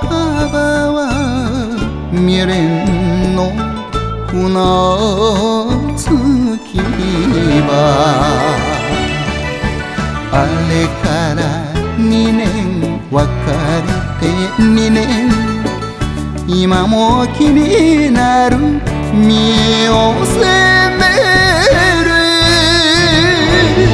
墓は未練の。船月き場あれから2年別れて2年。今も気になる見寄せ